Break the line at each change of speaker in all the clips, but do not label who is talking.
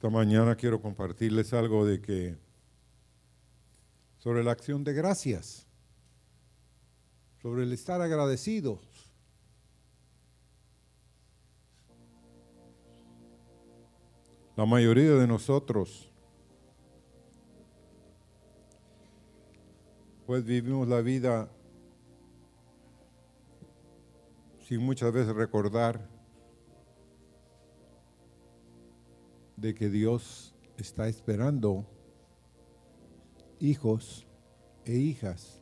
Esta mañana quiero compartirles algo de que sobre la acción de gracias, sobre el estar agradecidos. La mayoría de nosotros pues vivimos la vida sin muchas veces recordar de que Dios está esperando hijos e hijas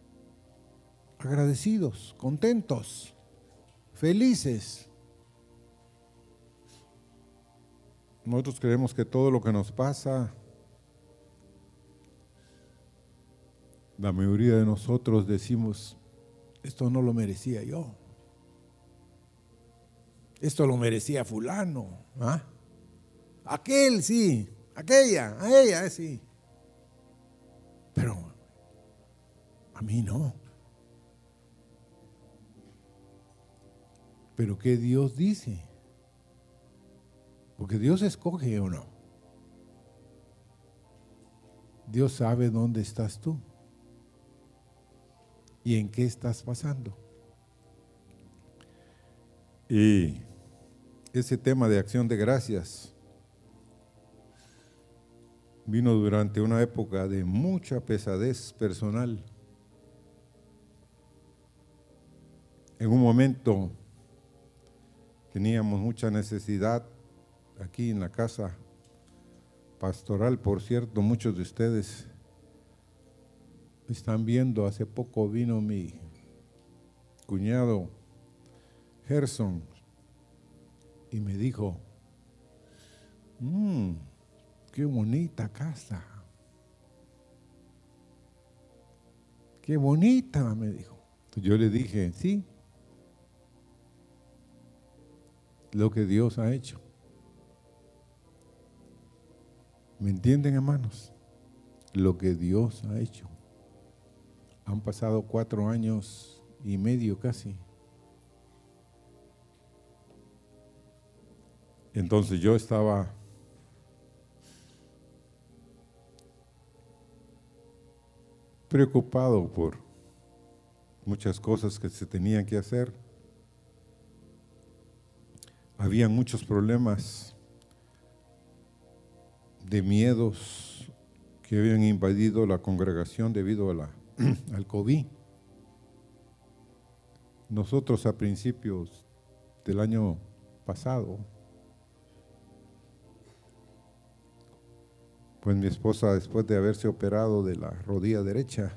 agradecidos, contentos, felices. Nosotros creemos que todo lo que nos pasa, la mayoría de nosotros decimos, esto no lo merecía yo. Esto lo merecía fulano. ¿ah? Aquel sí, aquella, a ella eh, sí. Pero a mí no. Pero ¿qué Dios dice? Porque Dios escoge o no. Dios sabe dónde estás tú y en qué estás pasando. Y ese tema de acción de gracias vino durante una época de mucha pesadez personal. En un momento teníamos mucha necesidad aquí en la casa pastoral, por cierto, muchos de ustedes están viendo, hace poco vino mi cuñado Gerson y me dijo, mmm, qué bonita casa. Qué bonita, me dijo. Yo le dije, sí, lo que Dios ha hecho. ¿Me entienden, hermanos? Lo que Dios ha hecho. Han pasado cuatro años y medio casi. Entonces yo estaba preocupado por muchas cosas que se tenían que hacer. Había muchos problemas de miedos que habían invadido la congregación debido a la, al COVID. Nosotros a principios del año pasado, Pues mi esposa, después de haberse operado de la rodilla derecha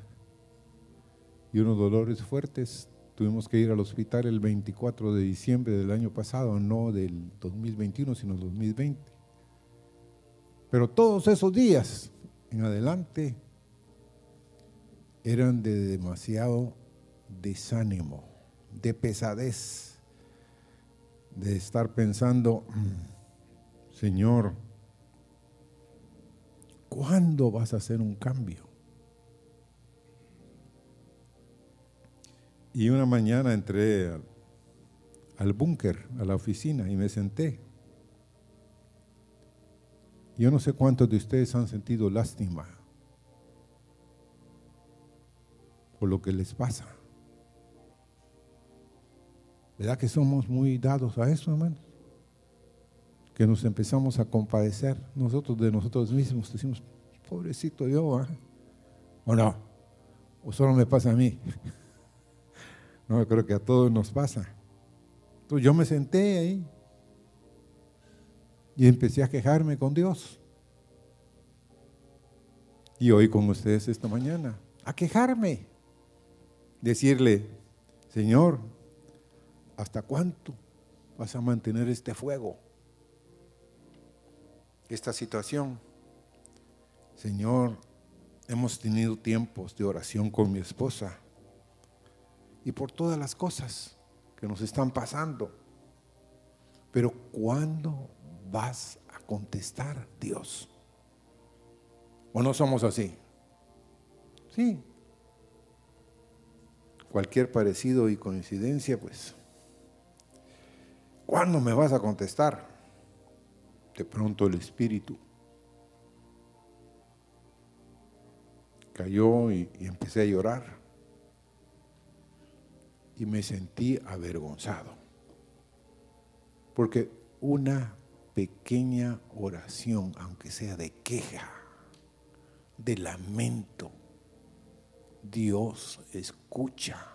y unos dolores fuertes, tuvimos que ir al hospital el 24 de diciembre del año pasado, no del 2021, sino del 2020. Pero todos esos días en adelante eran de demasiado desánimo, de pesadez, de estar pensando, mm, Señor, ¿Cuándo vas a hacer un cambio? Y una mañana entré al, búnker, a la oficina, y me senté. Yo no sé cuántos de ustedes han sentido lástima por lo que les pasa. ¿Verdad que somos muy dados a eso, hermanos? Que nos empezamos a compadecer nosotros de nosotros mismos. Decimos, pobrecito yo, ¿ah? ¿o no? ¿O solo me pasa a mí? no, creo que a todos nos pasa. Entonces yo me senté ahí y empecé a quejarme con Dios. Y hoy con ustedes esta mañana, a quejarme. Decirle, Señor, ¿hasta cuánto vas a mantener este fuego? Esta situación. Señor, hemos tenido tiempos de oración con mi esposa y por todas las cosas que nos están pasando. Pero ¿cuándo vas a contestar, Dios? ¿O no somos así? Sí. Cualquier parecido y coincidencia, pues, ¿cuándo me vas a contestar? de pronto el espíritu cayó y, empecé a llorar y me sentí avergonzado. Porque una pequeña oración, aunque sea de queja, de lamento, Dios escucha.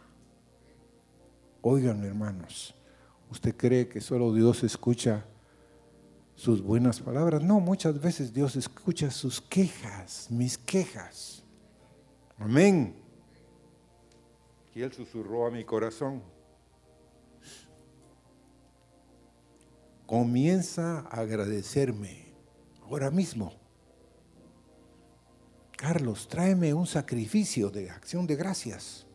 Oigan hermanos, ¿usted cree que solo Dios escucha sus buenas palabras? No, muchas veces Dios escucha sus quejas, mis quejas. Amén. Y Él susurró a mi corazón. Comienza a agradecerme ahora mismo. Carlos, tráeme un sacrificio de acción de gracias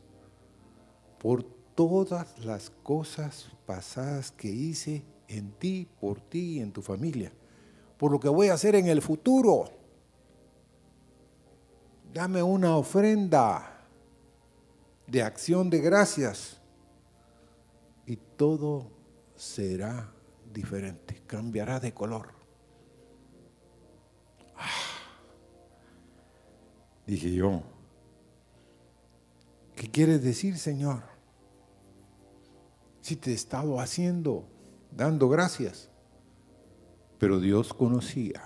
por todas las cosas pasadas que hice en ti, por ti y en tu familia, por lo que voy a hacer en el futuro. Dame una ofrenda de acción de gracias y todo será diferente, cambiará de color. Ah, dije yo, ¿qué quiere decir, Señor? Si te he estado haciendo, dando gracias, pero Dios conocía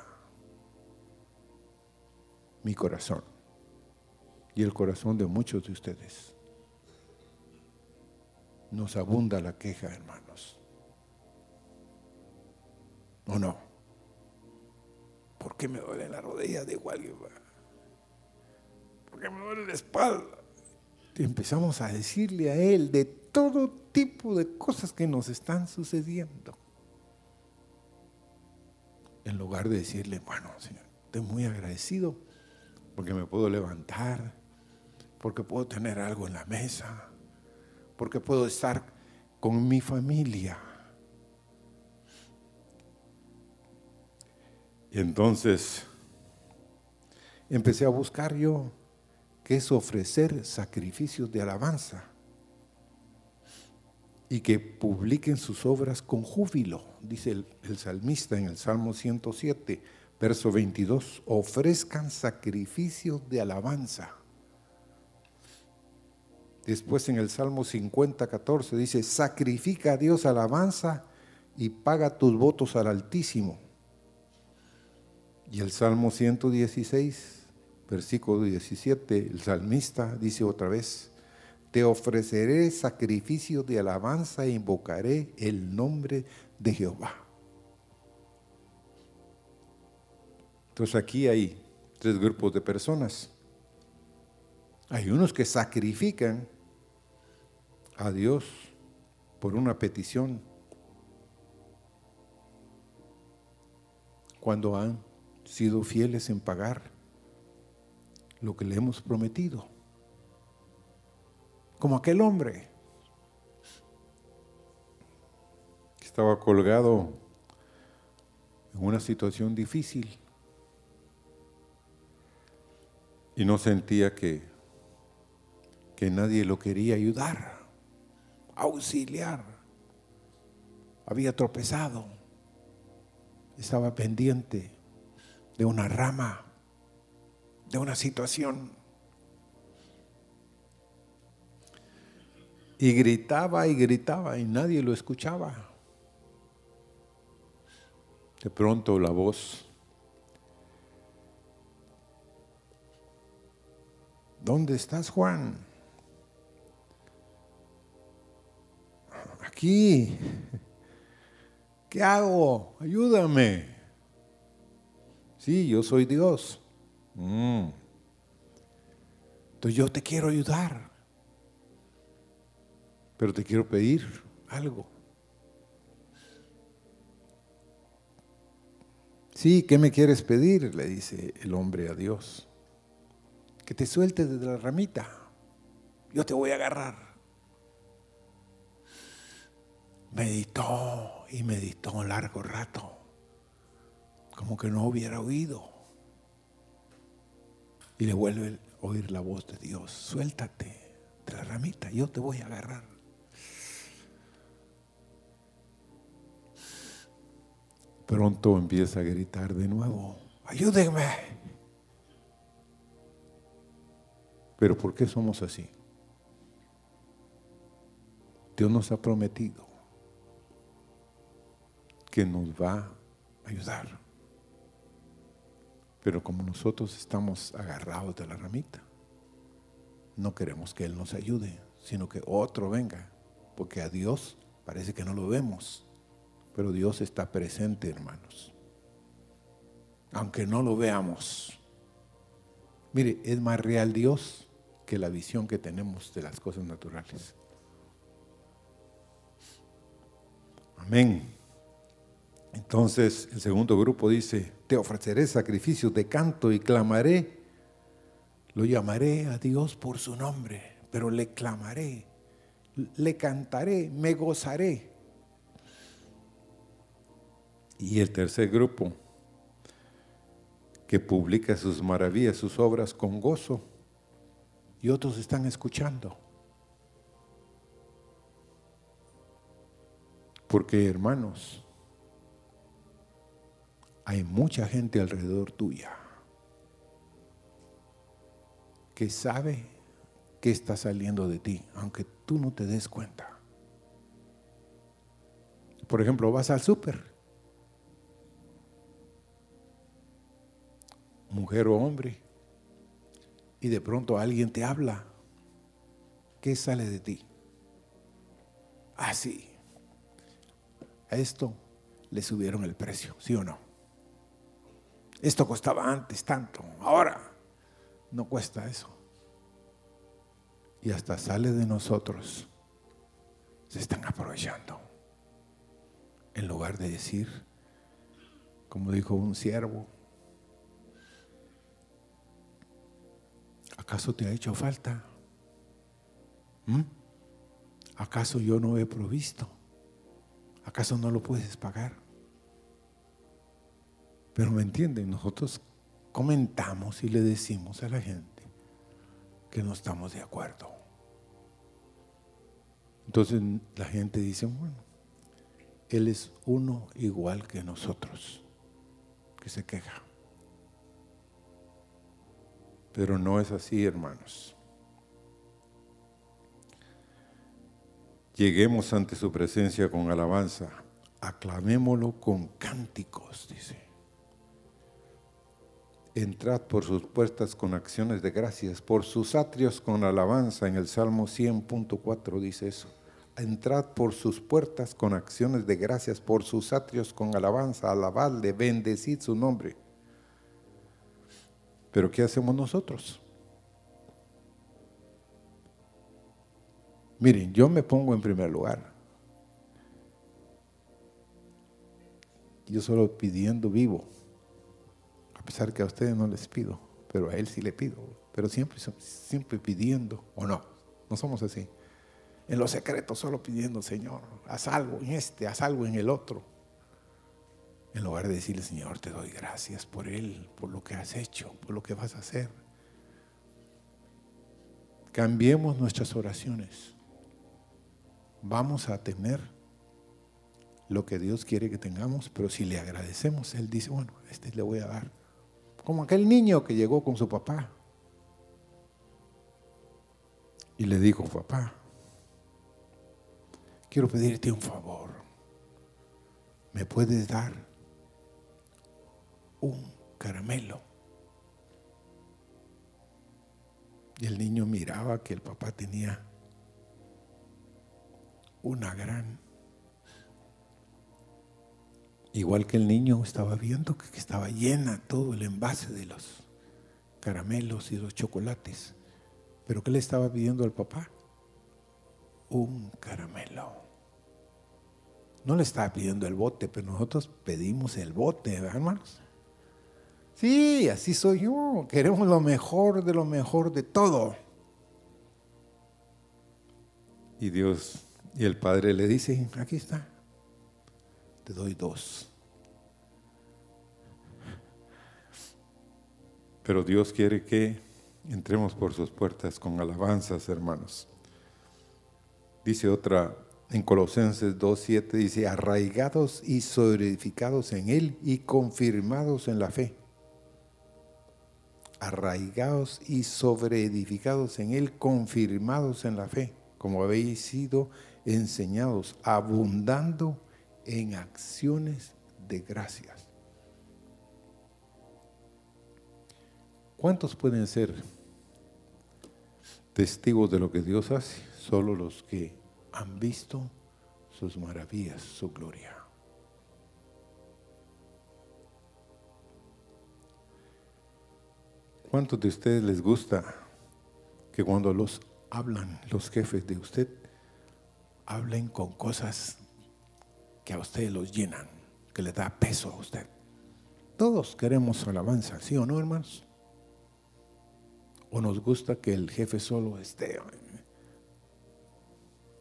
mi corazón y el corazón de muchos de ustedes. Nos abunda la queja, hermanos. ¿O no? ¿Por qué me duele la rodilla de igual? ¿Por qué me duele la espalda? Y empezamos a decirle a Él de todo tipo de cosas que nos están sucediendo. En lugar de decirle, bueno, Señor, estoy muy agradecido porque me puedo levantar, porque puedo tener algo en la mesa, porque puedo estar con mi familia. Entonces empecé a buscar yo qué es ofrecer sacrificios de alabanza y que publiquen sus obras con júbilo, dice el, salmista en el Salmo 107, verso 22, ofrezcan sacrificios de alabanza. Después en el Salmo 50, 14 dice, sacrifica a Dios alabanza y paga tus votos al Altísimo. Y el Salmo 116, versículo 17, el salmista dice otra vez, te ofreceré sacrificio de alabanza e invocaré el nombre de Jehová. Entonces aquí hay tres grupos de personas. Hay unos que sacrifican a Dios por una petición cuando han sido fieles en pagar lo que le hemos prometido. Como aquel hombre que estaba colgado en una situación difícil y no sentía que, que nadie lo quería ayudar, auxiliar. Había tropezado, estaba pendiente de una rama, de una situación. Y gritaba y gritaba y nadie lo escuchaba. De pronto la voz, ¿dónde estás Juan? Aquí. ¿Qué hago? Ayúdame. Sí, yo soy Dios. Mm. Entonces yo te quiero ayudar. Pero te quiero pedir algo. Sí, ¿qué me quieres pedir? Le dice el hombre a Dios. Que te sueltes de la ramita. Yo te voy a agarrar. Meditó y meditó un largo rato como que no hubiera oído. Y le vuelve a oír la voz de Dios, suéltate de la ramita, yo te voy a agarrar. Pronto empieza a gritar de nuevo, ayúdenme. Pero ¿por qué somos así? Dios nos ha prometido que nos va a ayudar. Pero como nosotros estamos agarrados de la ramita, no queremos que Él nos ayude, sino que otro venga, porque a Dios parece que no lo vemos, pero Dios está presente, hermanos. Aunque no lo veamos. Mire, es más real Dios que la visión que tenemos de las cosas naturales. Amén. Entonces el segundo grupo dice, te ofreceré sacrificios de canto y clamaré, lo llamaré a Dios por su nombre, pero le clamaré, le cantaré, me gozaré. Y el tercer grupo, que publica sus maravillas, sus obras con gozo, y otros están escuchando. Porque hermanos, hay mucha gente alrededor tuya que sabe que está saliendo de ti, aunque tú no te des cuenta. Por ejemplo, vas al súper, mujer o hombre, y de pronto alguien te habla. ¿Qué sale de ti? Así. Ah, a esto le subieron el precio, ¿sí o no? Esto costaba antes tanto, ahora no cuesta eso. Y hasta sale de nosotros. Se están aprovechando. En lugar de decir, como dijo un siervo, ¿acaso te ha hecho falta? ¿Mm? ¿Acaso yo no he provisto? ¿Acaso no lo puedes pagar? Pero me entienden, nosotros comentamos y le decimos a la gente que no estamos de acuerdo. Entonces la gente dice, bueno, Él es uno igual que nosotros, que se queja. Pero no es así, hermanos. Lleguemos ante su presencia con alabanza, aclamémoslo con cánticos, dice. Entrad por sus puertas con acciones de gracias, por sus atrios con alabanza. En el Salmo 100.4 dice eso. Entrad por sus puertas con acciones de gracias, por sus atrios con alabanza. Alabadle, bendecid su nombre. Pero ¿qué hacemos nosotros? Miren, yo me pongo en primer lugar. Yo solo pidiendo vivo. A pesar que a ustedes no les pido, pero a Él sí le pido. Pero siempre, siempre pidiendo, ¿o no? No somos así. En lo secreto solo pidiendo, Señor, haz algo en este, haz algo en el otro. En lugar de decirle, Señor, te doy gracias por Él, por lo que has hecho, por lo que vas a hacer. Cambiemos nuestras oraciones. Vamos a tener lo que Dios quiere que tengamos, pero si le agradecemos, Él dice, bueno, este le voy a dar. Como aquel niño que llegó con su papá. Y le dijo, papá, quiero pedirte un favor. ¿Me puedes dar un caramelo? Y el niño miraba que el papá tenía una gran Igual que el niño estaba viendo que estaba llena todo el envase de los caramelos y los chocolates. Pero ¿qué le estaba pidiendo al papá? Un caramelo. No le estaba pidiendo el bote, pero nosotros pedimos el bote, ¿verdad, hermanos? Sí, así soy yo. Queremos lo mejor de lo mejor de todo. Y Dios y el Padre le dice, aquí está, te doy dos. Pero Dios quiere que entremos por sus puertas con alabanzas, hermanos. Dice otra en Colosenses 2.7, dice, arraigados y solidificados en Él y confirmados en la fe. Arraigados y sobreedificados en Él, confirmados en la fe, como habéis sido enseñados, abundando en acciones de gracias. ¿Cuántos pueden ser testigos de lo que Dios hace? Solo los que han visto sus maravillas, su gloria. ¿Cuántos de ustedes les gusta que cuando los hablan los jefes de usted, hablen con cosas que a ustedes los llenan, que le da peso a usted? Todos queremos alabanza, ¿sí o no, hermanos? ¿O nos gusta que el jefe solo esté?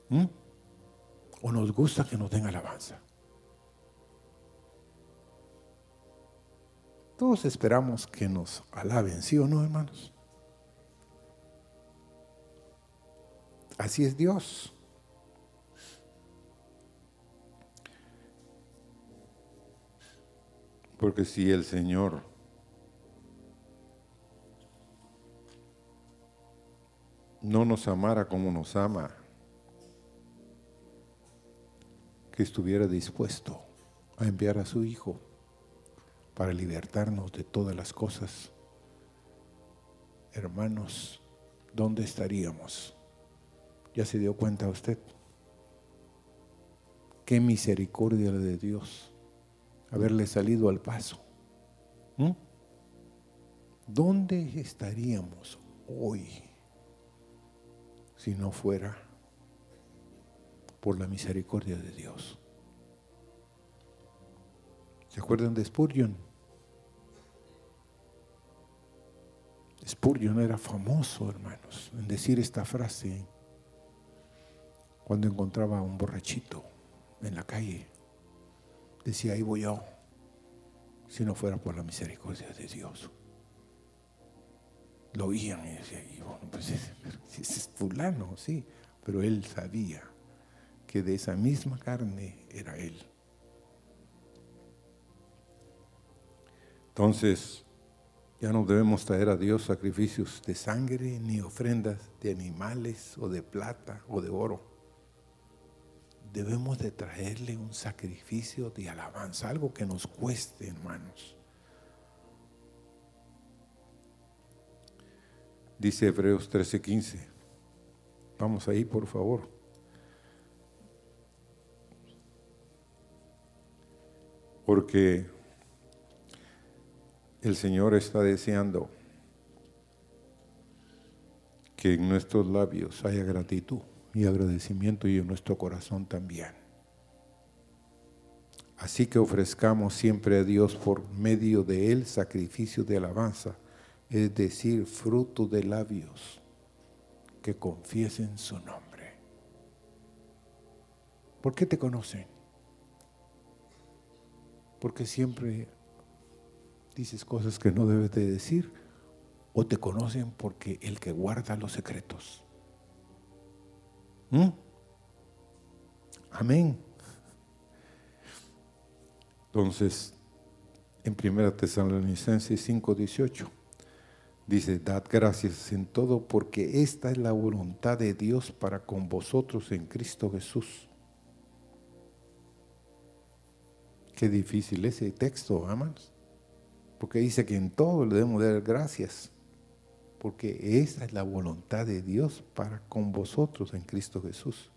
¿Mm? ¿O nos gusta que nos den alabanza? Todos esperamos que nos alaben, ¿sí o no, hermanos? Así es Dios. Porque si el Señor no nos amara como nos ama, que estuviera dispuesto a enviar a su Hijo para libertarnos de todas las cosas, hermanos, ¿dónde estaríamos? ¿Ya se dio cuenta usted? Qué misericordia de Dios haberle salido al paso. ¿Mm? ¿Dónde estaríamos hoy si no fuera por la misericordia de Dios? ¿Se acuerdan de Spurgeon? Spurgeon era famoso, hermanos, en decir esta frase cuando encontraba a un borrachito en la calle. Decía, ahí voy yo, si no fuera por la misericordia de Dios. Lo oían y decía, pues ese es fulano, sí, pero él sabía que de esa misma carne era él. Entonces, ya no debemos traer a Dios sacrificios de sangre ni ofrendas de animales o de plata o de oro. Debemos de traerle un sacrificio de alabanza, algo que nos cueste, hermanos. Dice Hebreos 13:15. Vamos ahí, por favor. Porque el Señor está deseando que en nuestros labios haya gratitud y agradecimiento y en nuestro corazón también. Así que ofrezcamos siempre a Dios por medio de Él sacrificio de alabanza, es decir, fruto de labios que confiesen su nombre. ¿Por qué te conocen? Porque siempre dices cosas que no debes de decir o te conocen porque el que guarda los secretos. ¿Mm? Amén. Entonces, en 1 Tesalonicenses 5:18 dice, dad gracias en todo porque esta es la voluntad de Dios para con vosotros en Cristo Jesús. Qué difícil ese texto, amados porque dice que en todo le debemos dar gracias, porque esa es la voluntad de Dios para con vosotros en Cristo Jesús.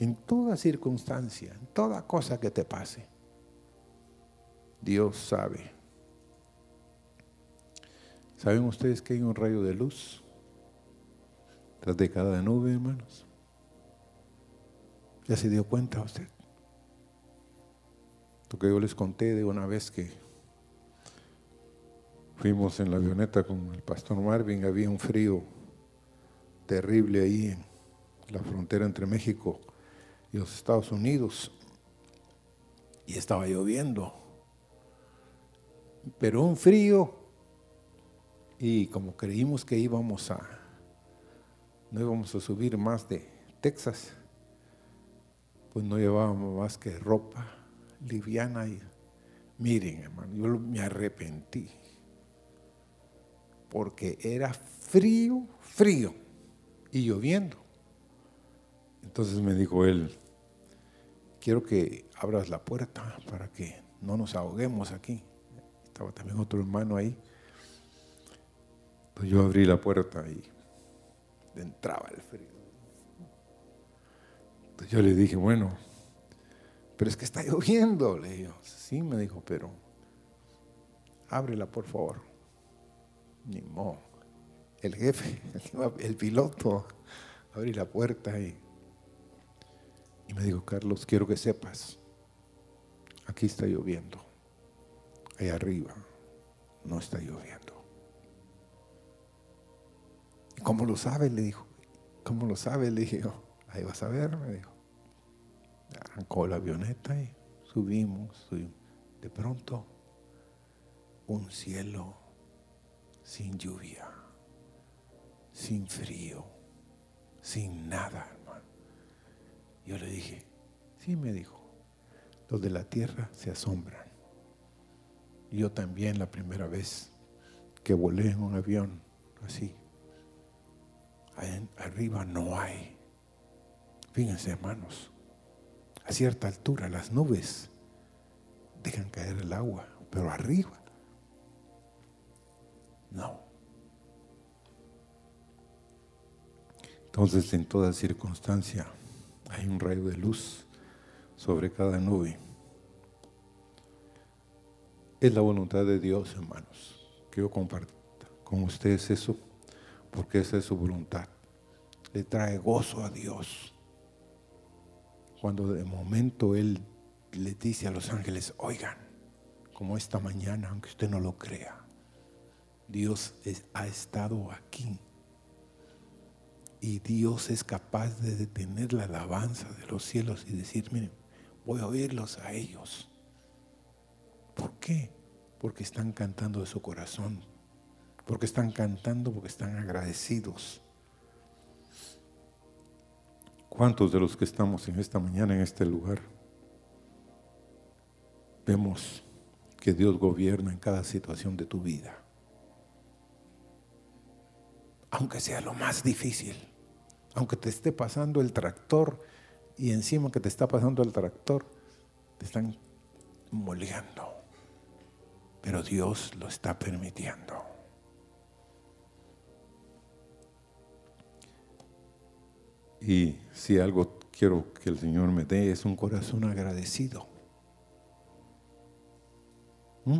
En toda circunstancia, en toda cosa que te pase, Dios sabe. ¿Saben ustedes que hay un rayo de luz tras de cada nube, hermanos? ¿Ya se dio cuenta usted? Lo que yo les conté de una vez que fuimos en la avioneta con el pastor Marvin, había un frío terrible ahí en la frontera entre México y los Estados Unidos. Y estaba lloviendo. Pero un frío. Y como creímos que íbamos a, no íbamos a subir más de Texas, pues no llevábamos más que ropa liviana y miren, hermano, yo me arrepentí. porque era frío, frío y lloviendo. Entonces me dijo él, quiero que abras la puerta para que no nos ahoguemos aquí. Estaba también otro hermano ahí. Pues yo abrí la puerta y entraba el frío. Entonces yo le dije, bueno, pero es que está lloviendo. Le digo, sí, me dijo, pero ábrela por favor. Ni modo. El jefe, el piloto, abrí la puerta y, y me dijo, Carlos, quiero que sepas, aquí está lloviendo, ahí arriba no está lloviendo. ¿Y cómo lo sabe? Le dijo, ¿cómo lo sabe? Le dije, ahí vas a ver, me dijo. Arrancó la avioneta y subimos, subimos. De pronto, un cielo sin lluvia, sin frío, sin nada, hermano. Yo le dije, sí, me dijo, los de la tierra se asombran. Yo también la primera vez que volé en un avión así, arriba no hay. Fíjense, hermanos, a cierta altura las nubes dejan caer el agua, pero arriba no. Entonces en toda circunstancia hay un rayo de luz sobre cada nube. Es la voluntad de Dios, hermanos, que yo comparta con ustedes eso, porque esa es su voluntad. Le trae gozo a Dios. Cuando de momento Él le dice a los ángeles, oigan, como esta mañana, aunque usted no lo crea, Dios ha estado aquí. Y Dios es capaz de detener la alabanza de los cielos y decir, miren, voy a oírlos a ellos. ¿Por qué? Porque están cantando de su corazón. Porque están cantando, porque están agradecidos. ¿Cuántos de los que estamos en esta mañana, en este lugar, vemos que Dios gobierna en cada situación de tu vida? Aunque sea lo más difícil, aunque te esté pasando el tractor y encima que te está pasando el tractor, te están moleando. Pero Dios lo está permitiendo. Y si algo quiero que el Señor me dé es un corazón agradecido. ¿Mm?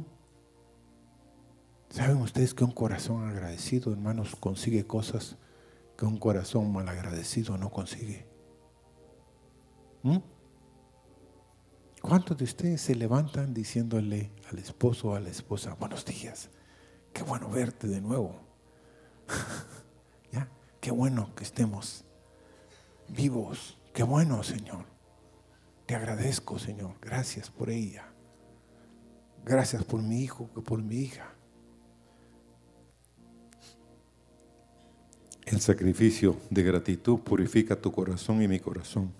¿Saben ustedes que un corazón agradecido, hermanos, consigue cosas que un corazón malagradecido no consigue? ¿Mm? ¿Cuántos de ustedes se levantan diciéndole al esposo o a la esposa, buenos días, qué bueno verte de nuevo? Qué bueno que estemos vivos, qué bueno, Señor. Te agradezco, Señor. Gracias por ella. Gracias por mi hijo, por mi hija. El sacrificio de gratitud purifica tu corazón y mi corazón.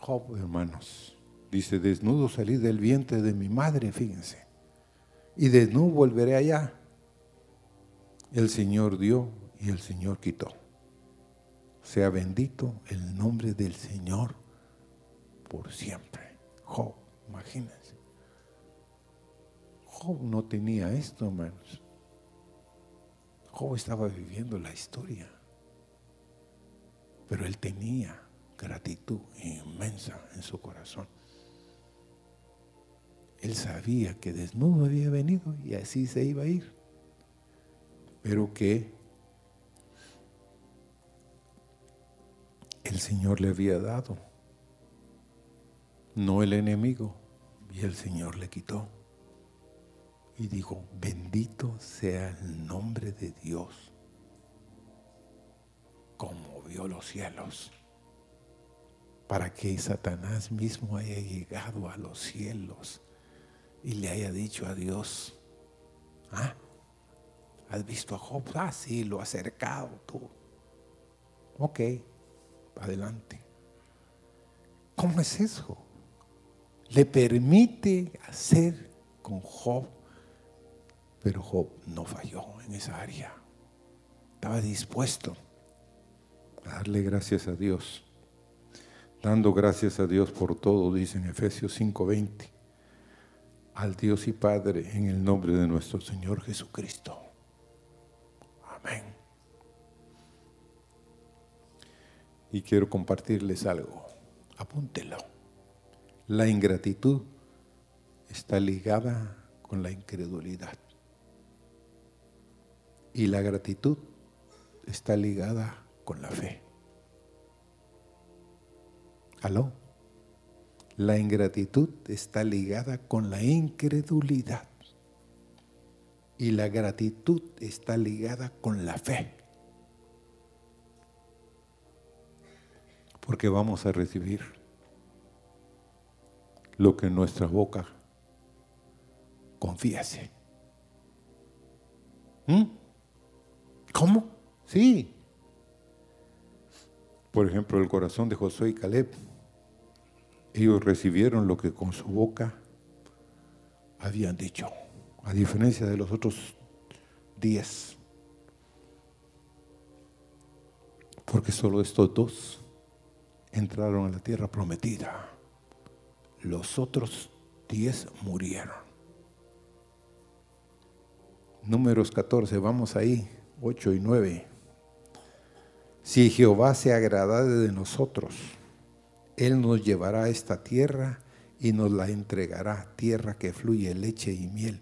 Job, hermanos, dice, desnudo salí del vientre de mi madre, fíjense, y desnudo volveré allá. El Señor dio y el Señor quitó. Sea bendito el nombre del Señor por siempre. Job, imagínense. Job no tenía esto, hermanos. Job estaba viviendo la historia, pero él tenía gratitud inmensa en su corazón. Él sabía que desnudo había venido y así se iba a ir, pero que el Señor le había dado, no el enemigo, y el Señor le quitó. Y dijo, bendito sea el nombre de Dios, como vio los cielos para que Satanás mismo haya llegado a los cielos y le haya dicho a Dios, ¿ah? ¿Has visto a Job? Ah, sí, lo ha acercado tú. Ok, adelante. ¿Cómo es eso? Le permite hacer con Job Pero Job no falló en esa área. Estaba dispuesto a darle gracias a Dios. Dando gracias a Dios por todo, dice en Efesios 5:20. Al Dios y Padre en el nombre de nuestro Señor Jesucristo. Amén. Y quiero compartirles algo. Apúntelo. La ingratitud está ligada con la incredulidad. Y la gratitud está ligada con la fe. ¿Aló? La ingratitud está ligada con la incredulidad. Y la gratitud está ligada con la fe. Porque vamos a recibir lo que nuestra boca confiese. ¿Mm? ¿Cómo? Sí. Por ejemplo, el corazón de Josué y Caleb. Ellos recibieron lo que con su boca habían dicho, a diferencia de los otros diez. Porque solo estos dos entraron a la tierra prometida. Los otros diez murieron. Números 14, vamos ahí, 8 y 9. Si Jehová se agrada de nosotros, Él nos llevará a esta tierra y nos la entregará, tierra que fluye leche y miel.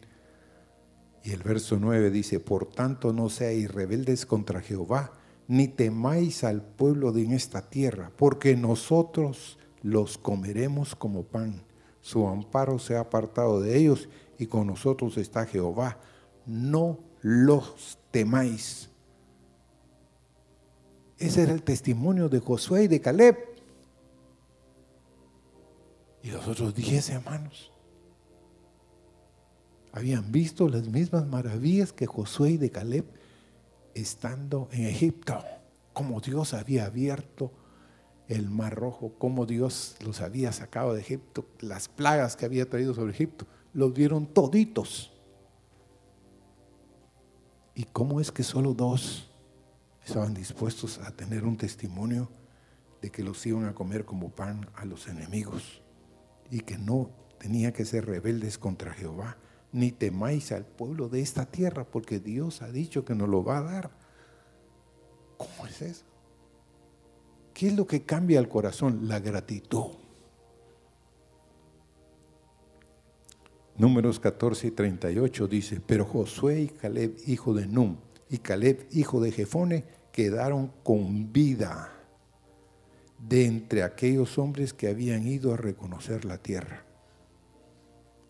Y el verso 9 dice, por tanto no seáis rebeldes contra Jehová, ni temáis al pueblo de esta tierra, porque nosotros los comeremos como pan. Su amparo se ha apartado de ellos y con nosotros está Jehová no los temáis. Ese era el testimonio de Josué y de Caleb. Y los otros diez hermanos habían visto las mismas maravillas que Josué y de Caleb estando en Egipto, como Dios había abierto el mar rojo, como Dios los había sacado de Egipto, las plagas que había traído sobre Egipto, los vieron toditos. ¿Y cómo es que solo dos estaban dispuestos a tener un testimonio de que los iban a comer como pan a los enemigos y que no tenía que ser rebeldes contra Jehová, ni temáis al pueblo de esta tierra, porque Dios ha dicho que nos lo va a dar? ¿Cómo es eso? ¿Qué es lo que cambia el corazón? La gratitud. Números 14 y 38 dice, pero Josué y Caleb, hijo de Num, y Caleb, hijo de Jefone, quedaron con vida de entre aquellos hombres que habían ido a reconocer la tierra.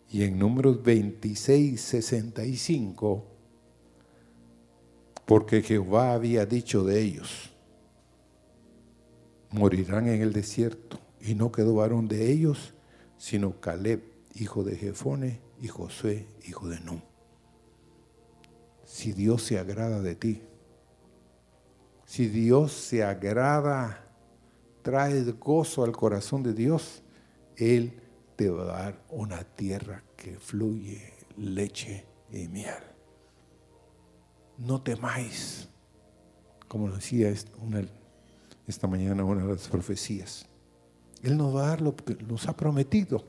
Y en números 26, 65, porque Jehová había dicho de ellos, morirán en el desierto, y no quedó varón de ellos, sino Caleb, hijo de Jefone, y Josué, hijo de Num. Si Dios se agrada de ti, si Dios se agrada, trae gozo al corazón de Dios, Él te va a dar una tierra que fluye leche y miel. No temáis, como decía esta mañana una de las profecías. Él nos va a dar lo que nos ha prometido.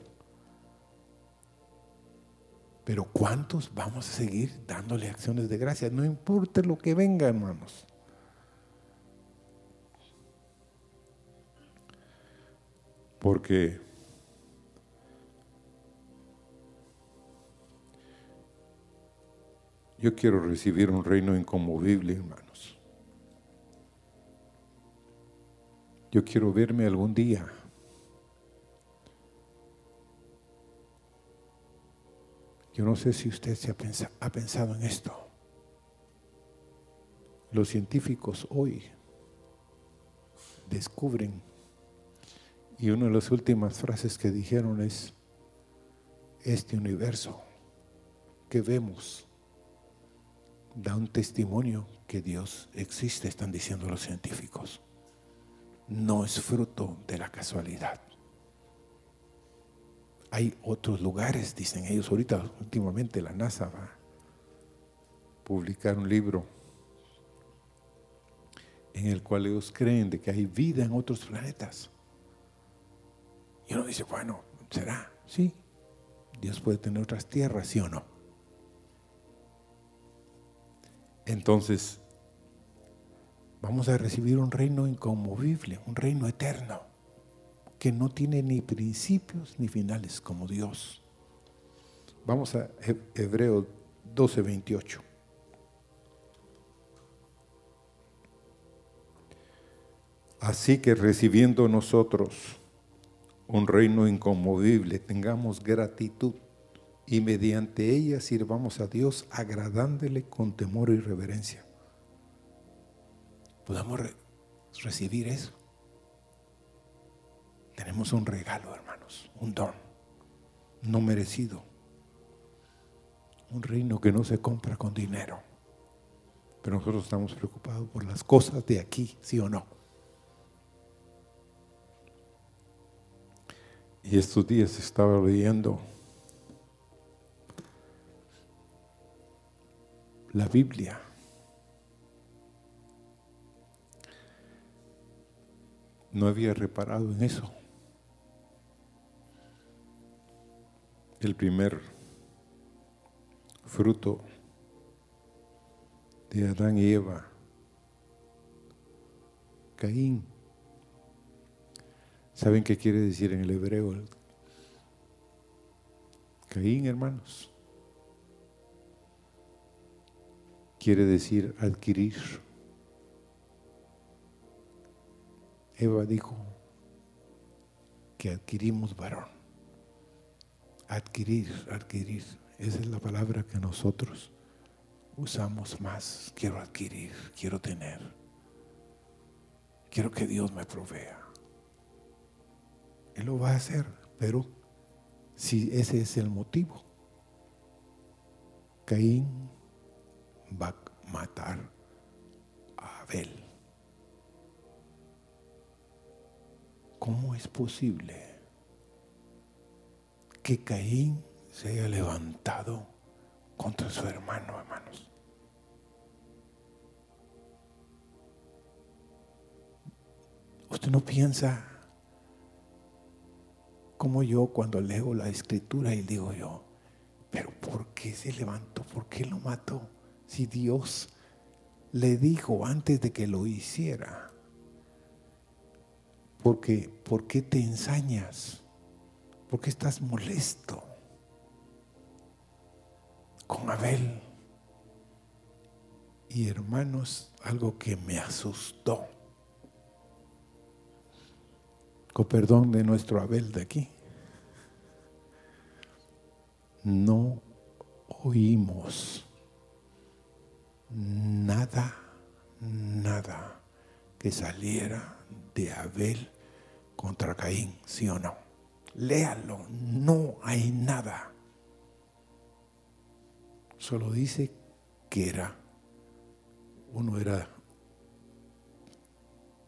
Pero ¿cuántos vamos a seguir dándole acciones de gracia? No importa lo que venga, hermanos. Porque yo quiero recibir un reino inconmovible, hermanos. Yo quiero verme algún día Yo no sé si usted se ha, pensado, ha pensado en esto. Los científicos hoy descubren, y una de las últimas frases que dijeron es, este universo que vemos da un testimonio que Dios existe, están diciendo los científicos. No es fruto de la casualidad. Hay otros lugares, dicen ellos, ahorita últimamente la NASA va publicar un libro en el cual ellos creen de que hay vida en otros planetas. Y uno dice, bueno, ¿será? Sí. Dios puede tener otras tierras, ¿sí o no? Entonces, vamos a recibir un reino inconmovible, un reino eterno, que no tiene ni principios ni finales como Dios. Vamos a Hebreo 12, 28. Así que recibiendo nosotros un reino inconmovible, tengamos gratitud y mediante ella sirvamos a Dios agradándole con temor y reverencia. Podamos recibir eso. Tenemos un regalo, hermanos, un don no merecido. Un reino que no se compra con dinero. Pero nosotros estamos preocupados por las cosas de aquí, sí o no. Y estos días estaba leyendo la Biblia. No había reparado en eso. El primer fruto de Adán y Eva, Caín. ¿Saben qué quiere decir en el hebreo? Caín, hermanos. Quiere decir adquirir. Eva dijo que adquirimos varón. Adquirir, adquirir. Esa es la palabra que nosotros usamos más. Quiero adquirir, quiero tener. Quiero que Dios me provea. Él lo va a hacer, pero si ese es el motivo, Caín va a matar a Abel. ¿Cómo es posible que Caín se haya levantado contra su hermano, hermanos? ¿Usted no piensa como yo cuando leo la escritura y digo yo, pero ¿por qué se levantó? ¿Por qué lo mató? Si Dios le dijo antes de que lo hiciera, porque ¿por qué te ensañas? ¿Por qué estás molesto con Abel? Y hermanos, algo que me asustó con perdón de nuestro Abel de aquí, no oímos nada, nada que saliera de Abel contra Caín, sí o no. Léalo, no hay nada. Solo dice que era, uno era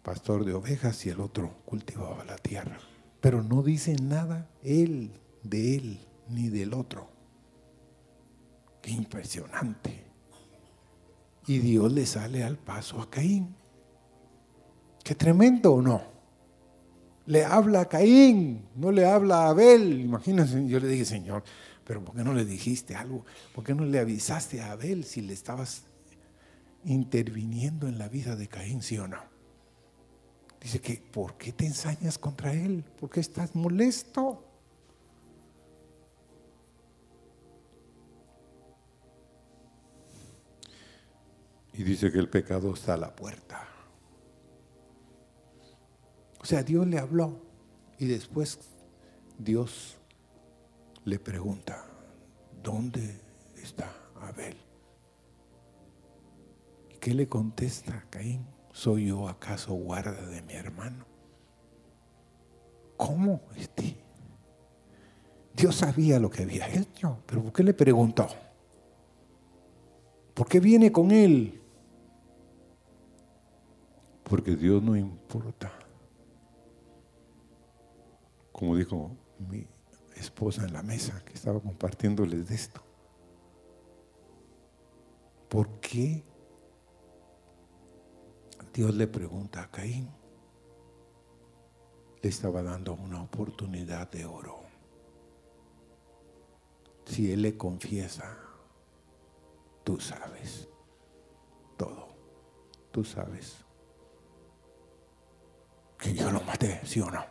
pastor de ovejas y el otro cultivaba la tierra. Pero no dice nada él de él ni del otro. Qué impresionante. Y Dios le sale al paso a Caín. Qué tremendo o no. Le habla a Caín, no le habla a Abel. Imagínense, yo le dije, Señor, pero ¿por qué no le dijiste algo? ¿Por qué no le avisaste a Abel si le estabas interviniendo en la vida de Caín, sí o no? Dice que, ¿por qué te ensañas contra él? ¿Por qué estás molesto? Y dice que el pecado está a la puerta. O sea, Dios le habló y después Dios le pregunta, ¿dónde está Abel? ¿Y qué le contesta Caín? ¿Soy yo acaso guarda de mi hermano? ¿Cómo? Este? Dios sabía lo que había hecho, pero ¿por qué le preguntó? ¿Por qué viene con él? Porque Dios no importa. Como dijo mi esposa en la mesa que estaba compartiéndoles de esto. ¿por qué Dios le pregunta a Caín? Le estaba dando una oportunidad de oro. Si él le confiesa, tú sabes todo. Tú sabes yo lo maté, ¿sí o no?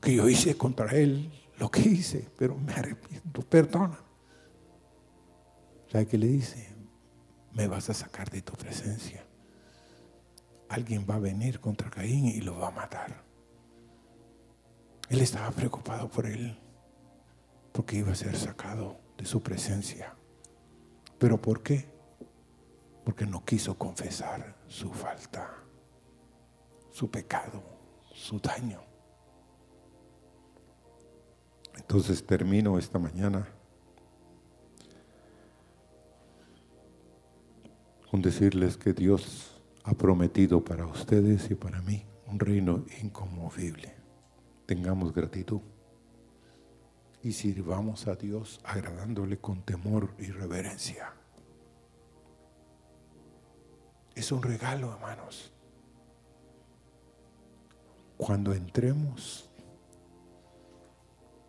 Que yo hice contra él lo que hice, pero me arrepiento, perdona. ¿Sabe qué le dice? Me vas a sacar de tu presencia. Alguien va a venir contra Caín y lo va a matar. Él estaba preocupado por él, porque iba a ser sacado de su presencia. ¿Pero por qué? Porque no quiso confesar su falta, su pecado, su daño. Entonces termino esta mañana con decirles que Dios ha prometido para ustedes y para mí un reino inconmovible. Tengamos gratitud y sirvamos a Dios agradándole con temor y reverencia. Es un regalo, hermanos. Cuando entremos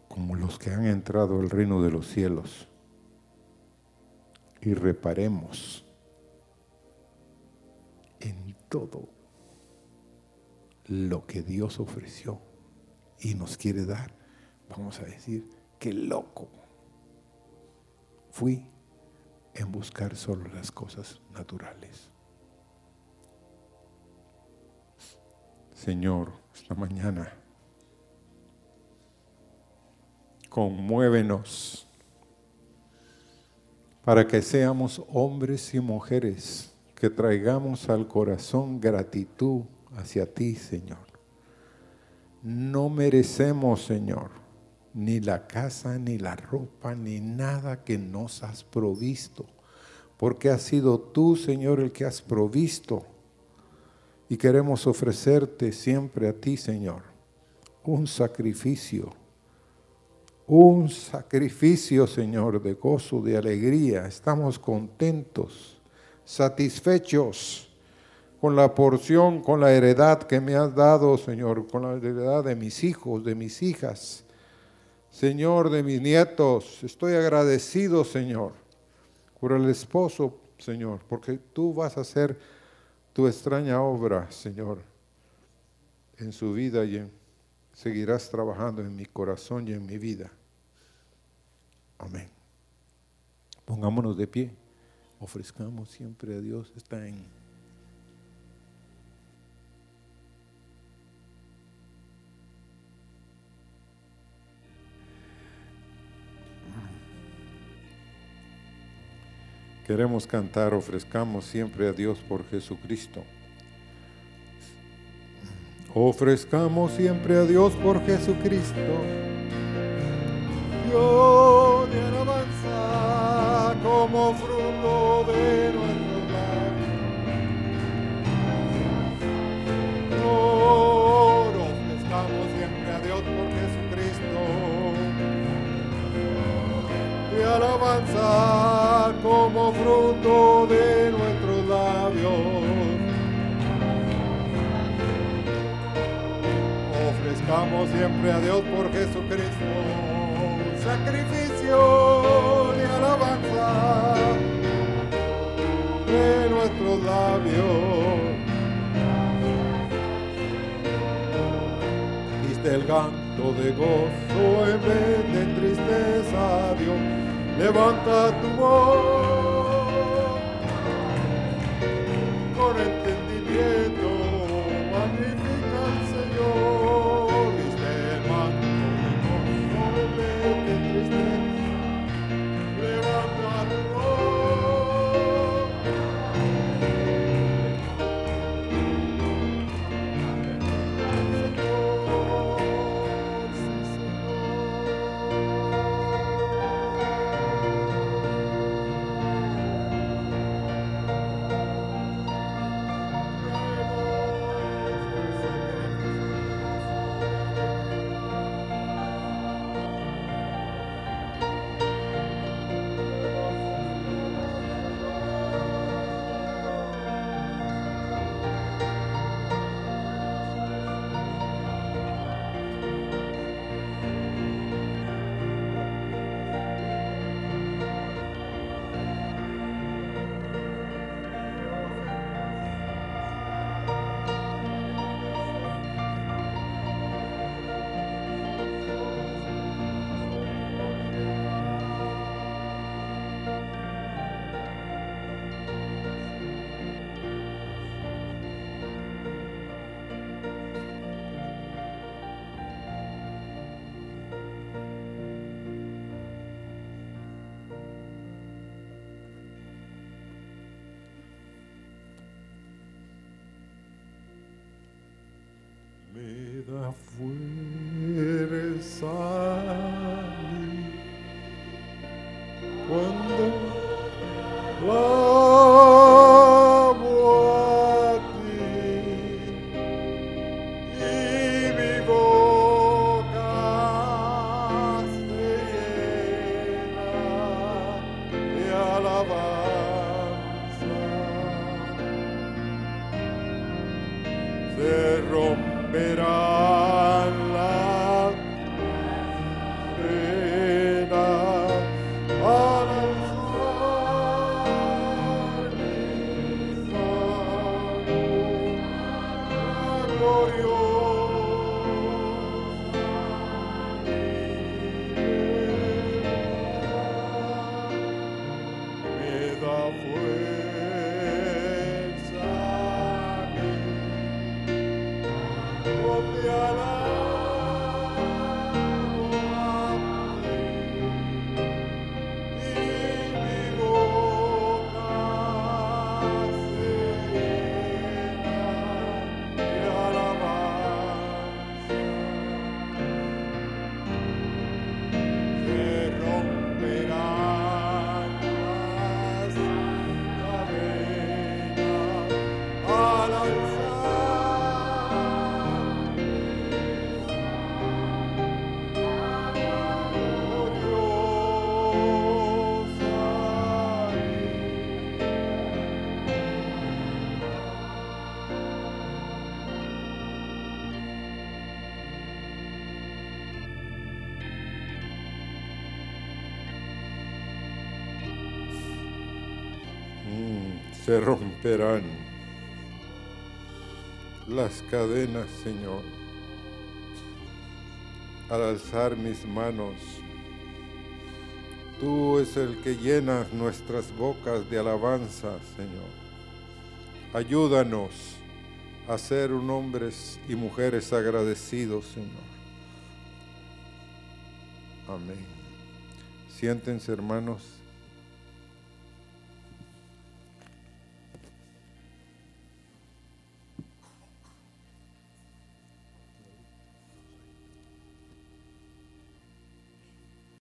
como los que han entrado al reino de los cielos y reparemos en todo lo que Dios ofreció y nos quiere dar, vamos a decir, qué loco fui en buscar solo las cosas naturales. Señor, esta mañana conmuévenos para que seamos hombres y mujeres que traigamos al corazón gratitud hacia ti, Señor. No merecemos, Señor, ni la casa, ni la ropa, ni nada que nos has provisto, porque has sido tú, Señor, el que has provisto. Y queremos ofrecerte siempre a ti, Señor, un sacrificio un sacrificio, Señor, de gozo, de alegría. Estamos contentos, satisfechos con la porción, con la heredad que me has dado, Señor, con la heredad de mis hijos, de mis hijas, Señor, de mis nietos. Estoy agradecido, Señor, por el esposo, Señor, porque tú vas a hacer tu extraña obra, Señor, en su vida y seguirás trabajando en mi corazón y en mi vida. Amén. Pongámonos de pie. Ofrezcamos siempre a Dios. Está en Queremos cantar, ofrezcamos siempre a Dios por Jesucristo. Ofrezcamos siempre a Dios por Jesucristo. Dios de alabanza como fruto de nuestro labios. ofrezcamos siempre a Dios por Jesucristo. De alabanza fruto de nuestros labios. Ofrezcamos siempre a Dios por Jesucristo sacrificio de alabanza de nuestros labios. Diste el canto de gozo en vez de tristeza, Dios. Levanta tu voz Amen. Of worth. Se romperán las cadenas, Señor, al alzar mis manos. Tú es el que llenas nuestras bocas de alabanza, Señor. Ayúdanos a ser hombres y mujeres agradecidos, Señor. Amén. Siéntense, hermanos.